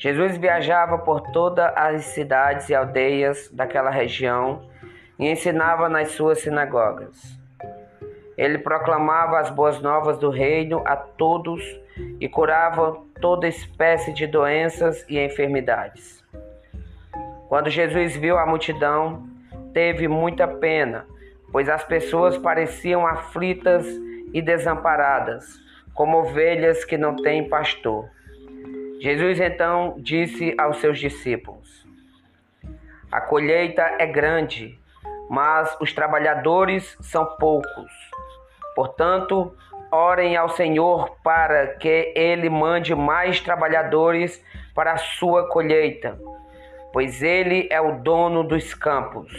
Jesus viajava por todas as cidades e aldeias daquela região e ensinava nas suas sinagogas. Ele proclamava as boas novas do reino a todos e curava toda espécie de doenças e enfermidades. Quando Jesus viu a multidão, teve muita pena, pois as pessoas pareciam aflitas e desamparadas, como ovelhas que não têm pastor. Jesus então disse aos seus discípulos: A colheita é grande, mas os trabalhadores são poucos. Portanto, orem ao Senhor para que ele mande mais trabalhadores para a sua colheita, pois ele é o dono dos campos.